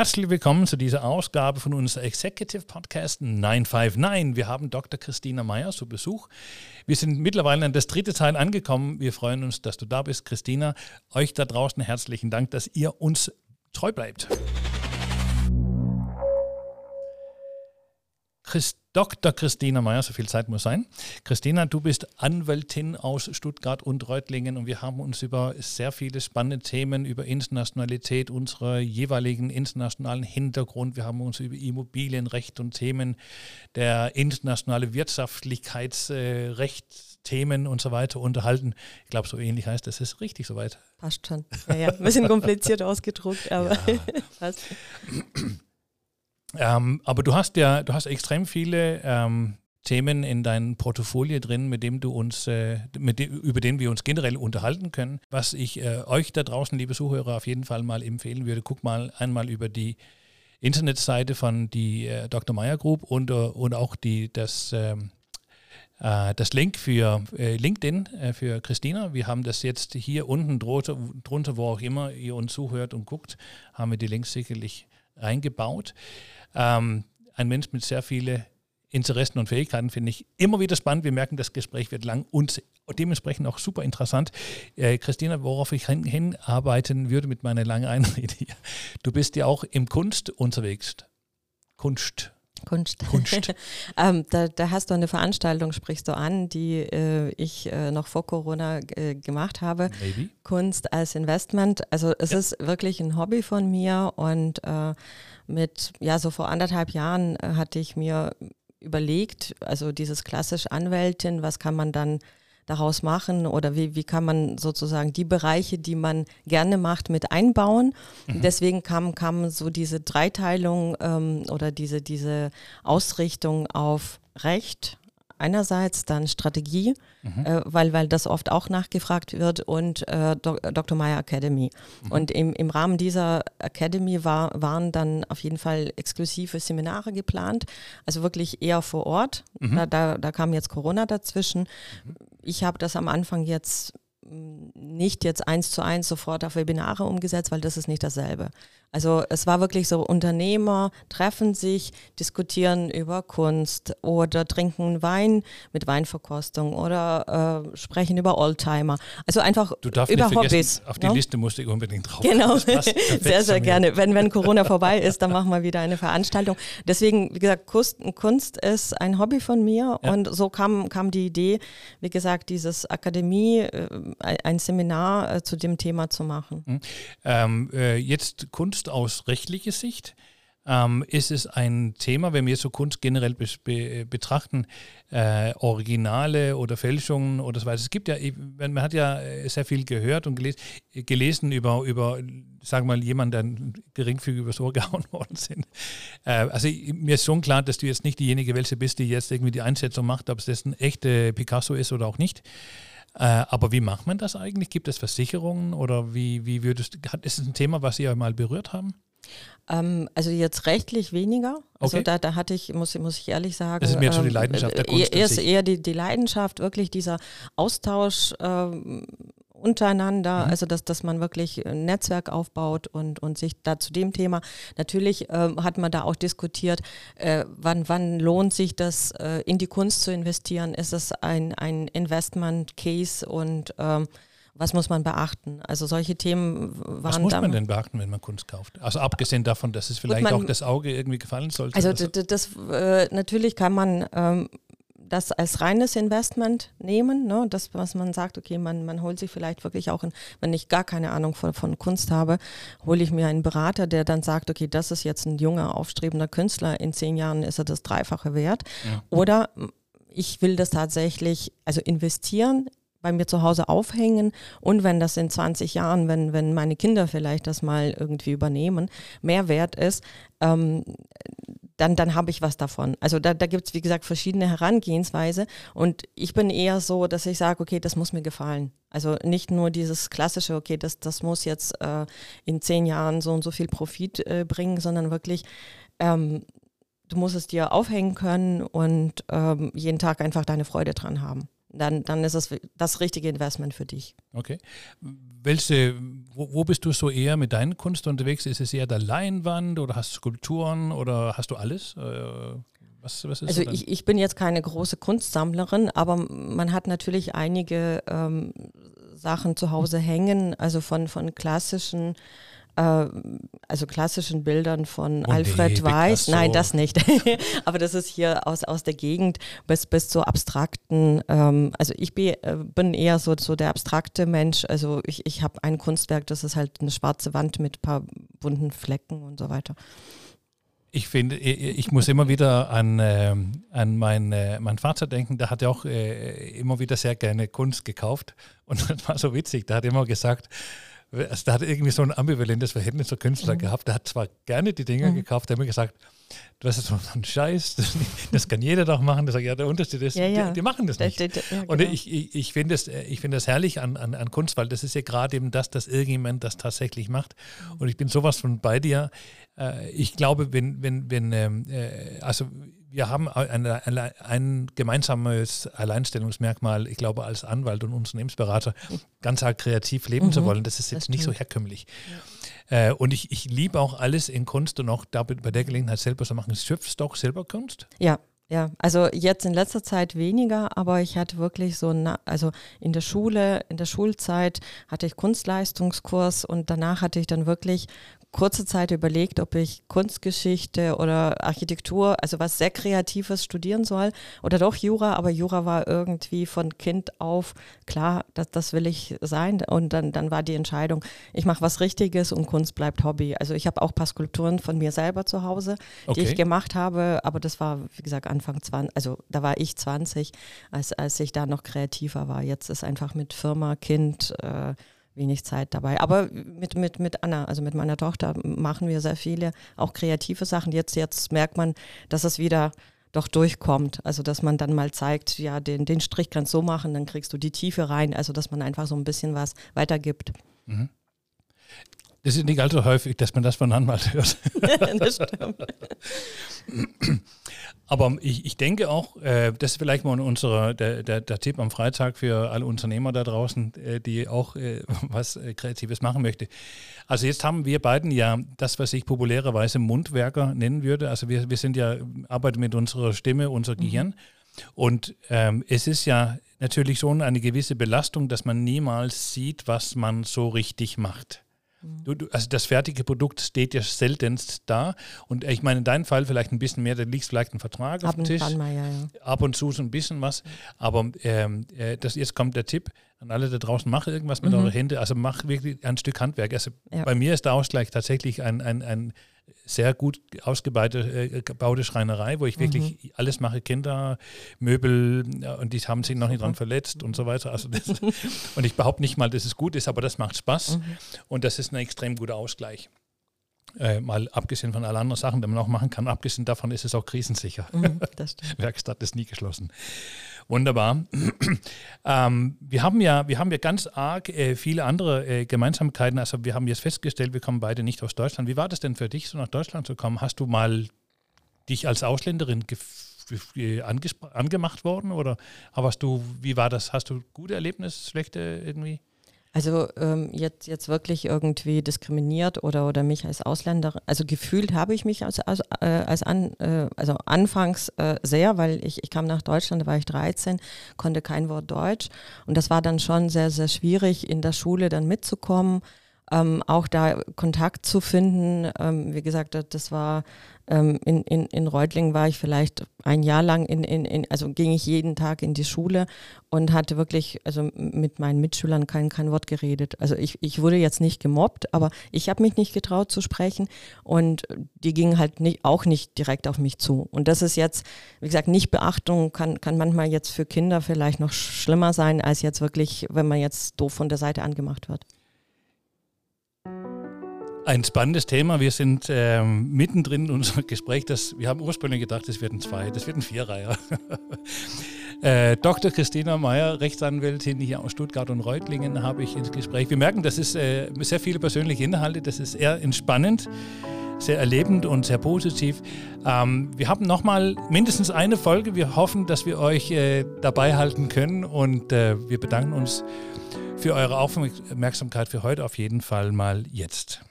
Herzlich willkommen zu dieser Ausgabe von unserem Executive Podcast 959. Wir haben Dr. Christina Meyer zu Besuch. Wir sind mittlerweile an das dritte Teil angekommen. Wir freuen uns, dass du da bist, Christina. Euch da draußen herzlichen Dank, dass ihr uns treu bleibt. Christ Dr. Christina Meyer, so viel Zeit muss sein. Christina, du bist Anwältin aus Stuttgart und Reutlingen und wir haben uns über sehr viele spannende Themen, über Internationalität, unserer jeweiligen internationalen Hintergrund, wir haben uns über Immobilienrecht und Themen der internationale Wirtschaftlichkeitsrecht Themen und so weiter unterhalten. Ich glaube, so ähnlich heißt das. Ist richtig soweit. Passt schon. Ja, ja. Ein bisschen kompliziert ausgedruckt, aber ja. passt. Ähm, aber du hast ja, du hast extrem viele ähm, Themen in deinem Portfolio drin, mit dem du uns, äh, dem, über den wir uns generell unterhalten können. Was ich äh, euch da draußen, liebe Zuhörer, auf jeden Fall mal empfehlen würde, guck mal einmal über die Internetseite von die äh, Dr. Meyer Group und, äh, und auch die, das, ähm, äh, das Link für äh, LinkedIn für Christina. Wir haben das jetzt hier unten drunter, drunter, wo auch immer ihr uns zuhört und guckt, haben wir die Links sicherlich reingebaut. Ähm, ein Mensch mit sehr vielen Interessen und Fähigkeiten finde ich immer wieder spannend. Wir merken, das Gespräch wird lang und dementsprechend auch super interessant. Äh, Christina, worauf ich hinarbeiten würde mit meiner langen Einrede hier. Du bist ja auch im Kunst unterwegs. Kunst. Kunst. Kunst. ähm, da, da, hast du eine Veranstaltung, sprichst du an, die äh, ich äh, noch vor Corona äh, gemacht habe. Maybe. Kunst als Investment. Also es ja. ist wirklich ein Hobby von mir und äh, mit, ja, so vor anderthalb Jahren äh, hatte ich mir überlegt, also dieses klassisch Anwältin, was kann man dann daraus machen oder wie, wie kann man sozusagen die Bereiche, die man gerne macht, mit einbauen. Mhm. Deswegen kam, kam so diese Dreiteilung ähm, oder diese, diese Ausrichtung auf Recht, einerseits dann Strategie, mhm. äh, weil, weil das oft auch nachgefragt wird und äh, Dr. Meyer Academy. Mhm. Und im, im Rahmen dieser Academy war, waren dann auf jeden Fall exklusive Seminare geplant, also wirklich eher vor Ort. Mhm. Da, da, da kam jetzt Corona dazwischen. Mhm. Ich habe das am Anfang jetzt nicht jetzt eins zu eins sofort auf Webinare umgesetzt, weil das ist nicht dasselbe. Also es war wirklich so, Unternehmer treffen sich, diskutieren über Kunst oder trinken Wein mit Weinverkostung oder äh, sprechen über Oldtimer. Also einfach du darfst über nicht Hobbys. Auf die no? Ne? Liste musste ich unbedingt drauf. Genau, sehr, sehr gerne. Wenn, wenn Corona vorbei ist, dann machen wir wieder eine Veranstaltung. Deswegen, wie gesagt, Kunst, Kunst ist ein Hobby von mir ja. und so kam, kam die Idee, wie gesagt, dieses Akademie, äh, ein Seminar äh, zu dem Thema zu machen. Mhm. Ähm, äh, jetzt Kunst aus rechtlicher Sicht ähm, ist es ein Thema, wenn wir so Kunst generell be be betrachten, äh, Originale oder Fälschungen oder so weiter. Es gibt ja, man hat ja äh, sehr viel gehört und gelesen, gelesen über, über sagen wir mal, jemanden, der geringfügig übers Ohr gehauen worden sind. Äh, also mir ist schon klar, dass du jetzt nicht diejenige welche bist, die jetzt irgendwie die Einschätzung macht, ob es das ein echter Picasso ist oder auch nicht. Äh, aber wie macht man das eigentlich? Gibt es Versicherungen oder wie, wie würdest ist es ein Thema, was Sie ja mal berührt haben? Ähm, also jetzt rechtlich weniger. Also okay. da, da hatte ich, muss, muss ich ehrlich sagen. Das ist mehr ähm, so die Leidenschaft der Kunst. Eher, eher die, die Leidenschaft, wirklich dieser Austausch ähm, untereinander, mhm. also dass, dass man wirklich ein Netzwerk aufbaut und, und sich da zu dem Thema, natürlich äh, hat man da auch diskutiert, äh, wann, wann lohnt sich das, äh, in die Kunst zu investieren? Ist es ein, ein Investment-Case und ähm, was muss man beachten? Also solche Themen waren. Was muss man denn beachten, wenn man Kunst kauft? Also abgesehen davon, dass es vielleicht man, auch das Auge irgendwie gefallen sollte. Also das, das äh, natürlich kann man ähm, das als reines Investment nehmen, ne? das, was man sagt, okay, man, man holt sich vielleicht wirklich auch, in, wenn ich gar keine Ahnung von, von Kunst habe, hole ich mir einen Berater, der dann sagt, okay, das ist jetzt ein junger, aufstrebender Künstler, in zehn Jahren ist er das Dreifache wert. Ja. Oder ich will das tatsächlich, also investieren bei mir zu Hause aufhängen und wenn das in 20 Jahren, wenn, wenn meine Kinder vielleicht das mal irgendwie übernehmen, mehr wert ist, ähm, dann, dann habe ich was davon. Also da, da gibt es, wie gesagt, verschiedene Herangehensweise und ich bin eher so, dass ich sage, okay, das muss mir gefallen. Also nicht nur dieses klassische, okay, das, das muss jetzt äh, in zehn Jahren so und so viel Profit äh, bringen, sondern wirklich, ähm, du musst es dir aufhängen können und ähm, jeden Tag einfach deine Freude dran haben. Dann, dann ist es das richtige Investment für dich. Okay. Welche, wo, wo, bist du so eher mit deinen Kunst unterwegs? Ist es eher der Leinwand oder hast du Skulpturen oder hast du alles? Äh, was, was also ich, ich bin jetzt keine große Kunstsammlerin, aber man hat natürlich einige ähm, Sachen zu Hause hängen, also von, von klassischen äh, also klassischen Bildern von oh Alfred Weiß. Nein, das nicht. Aber das ist hier aus, aus der Gegend bis, bis zu abstrakten. Ähm, also ich bin, äh, bin eher so, so der abstrakte Mensch. Also ich, ich habe ein Kunstwerk, das ist halt eine schwarze Wand mit ein paar bunten Flecken und so weiter. Ich finde, ich muss immer wieder an, äh, an mein, äh, meinen Vater denken. Der hat ja auch äh, immer wieder sehr gerne Kunst gekauft. Und das war so witzig. Der hat immer gesagt, also der hat irgendwie so ein ambivalentes Verhältnis zur Künstler mhm. gehabt. Der hat zwar gerne die Dinge mhm. gekauft, der hat mir gesagt, du hast so einen Scheiß, das, das, kann jeder doch machen. Das sagt, ja, der Unterschied ist, ja, ja. Die, die, machen das nicht. Ja, genau. Und ich, ich, ich finde das, find das herrlich an, an, an Kunst, weil das ist ja gerade eben das, dass irgendjemand das tatsächlich macht. Und ich bin sowas von bei dir. Äh, ich glaube, wenn, wenn, wenn, ähm, äh, also wir haben ein, ein, gemeinsames Alleinstellungsmerkmal, ich glaube, als Anwalt und Unternehmensberater, ganz arg kreativ leben mhm, zu wollen. Das ist jetzt das nicht so herkömmlich. Ja. Äh, und ich, ich liebe auch alles in Kunst und auch da bei der Gelegenheit selber zu machen. Schöpfst du auch selber Kunst? Ja, ja, also jetzt in letzter Zeit weniger, aber ich hatte wirklich so, also in der Schule, in der Schulzeit hatte ich Kunstleistungskurs und danach hatte ich dann wirklich kurze Zeit überlegt, ob ich Kunstgeschichte oder Architektur, also was sehr Kreatives studieren soll oder doch Jura, aber Jura war irgendwie von Kind auf klar, das, das will ich sein und dann, dann war die Entscheidung, ich mache was Richtiges und Kunst bleibt Hobby. Also ich habe auch ein paar Skulpturen von mir selber zu Hause, okay. die ich gemacht habe, aber das war, wie gesagt, Anfang 20, also da war ich 20, als, als ich da noch kreativer war. Jetzt ist einfach mit Firma, Kind, äh, wenig Zeit dabei. Aber mit, mit, mit Anna, also mit meiner Tochter, machen wir sehr viele, auch kreative Sachen. Jetzt, jetzt merkt man, dass es wieder doch durchkommt. Also dass man dann mal zeigt, ja, den, den Strich kannst du so machen, dann kriegst du die Tiefe rein. Also dass man einfach so ein bisschen was weitergibt. Mhm. Das ist nicht allzu häufig, dass man das von Anwalt hört. das stimmt. Aber ich, ich denke auch, äh, das ist vielleicht mal unsere, der, der, der, Tipp am Freitag für alle Unternehmer da draußen, äh, die auch äh, was äh, Kreatives machen möchte. Also jetzt haben wir beiden ja das, was ich populärerweise Mundwerker nennen würde. Also wir, wir sind ja, arbeiten mit unserer Stimme, unser mhm. Gehirn. Und ähm, es ist ja natürlich schon eine gewisse Belastung, dass man niemals sieht, was man so richtig macht. Mhm. Du, du, also das fertige Produkt steht ja seltenst da. Und ich meine, in deinem Fall vielleicht ein bisschen mehr, da liegt vielleicht ein Vertrag Ab auf dem Tisch. Mal, ja, ja. Ab und zu so ein bisschen was. Aber ähm, äh, das, jetzt kommt der Tipp an alle da draußen, mach irgendwas mit mhm. euren Händen. Also mach wirklich ein Stück Handwerk. Also ja. bei mir ist der Ausgleich tatsächlich ein, ein, ein sehr gut ausgebaute äh, Schreinerei, wo ich wirklich mhm. alles mache, Kinder, Möbel und die haben sich noch nicht dran verletzt und so weiter. Also das, und ich behaupte nicht mal, dass es gut ist, aber das macht Spaß mhm. und das ist ein extrem guter Ausgleich. Äh, mal abgesehen von allen anderen Sachen, die man auch machen kann, abgesehen davon ist es auch krisensicher. Mhm, Werkstatt ist nie geschlossen. Wunderbar. ähm, wir, haben ja, wir haben ja ganz arg äh, viele andere äh, Gemeinsamkeiten. Also wir haben jetzt festgestellt, wir kommen beide nicht aus Deutschland. Wie war das denn für dich, so nach Deutschland zu kommen? Hast du mal dich als Ausländerin äh, angemacht worden oder hast du, wie war das? Hast du gute Erlebnisse, schlechte irgendwie? Also ähm, jetzt, jetzt wirklich irgendwie diskriminiert oder, oder mich als Ausländer, also gefühlt habe ich mich als, als, äh, als an, äh, also anfangs äh, sehr, weil ich, ich kam nach Deutschland, da war ich 13, konnte kein Wort Deutsch und das war dann schon sehr, sehr schwierig in der Schule dann mitzukommen ähm, auch da Kontakt zu finden. Ähm, wie gesagt, das war in, in, in Reutlingen war ich vielleicht ein Jahr lang in, in, in, also ging ich jeden Tag in die Schule und hatte wirklich, also mit meinen Mitschülern kein, kein Wort geredet. Also ich, ich wurde jetzt nicht gemobbt, aber ich habe mich nicht getraut zu sprechen und die gingen halt nicht, auch nicht direkt auf mich zu. Und das ist jetzt, wie gesagt, nicht Beachtung kann, kann manchmal jetzt für Kinder vielleicht noch schlimmer sein, als jetzt wirklich, wenn man jetzt doof von der Seite angemacht wird. Ein spannendes Thema. Wir sind ähm, mittendrin in unserem Gespräch. Das, wir haben ursprünglich gedacht, es werden zwei, das wird ein Vierreiher. äh, Dr. Christina Meyer, Rechtsanwältin hier aus Stuttgart und Reutlingen, habe ich ins Gespräch. Wir merken, das ist äh, sehr viele persönliche Inhalte, das ist eher entspannend. sehr erlebend und sehr positiv. Ähm, wir haben nochmal mindestens eine Folge. Wir hoffen, dass wir euch äh, dabei halten können und äh, wir bedanken uns für eure Aufmerksamkeit für heute auf jeden Fall mal jetzt.